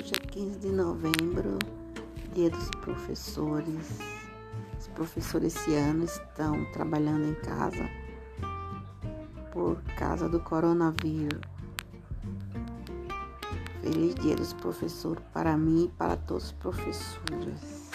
Hoje é 15 de novembro, dia dos professores. Os professores esse ano estão trabalhando em casa por causa do coronavírus. Feliz dia dos professores para mim e para todos os professores.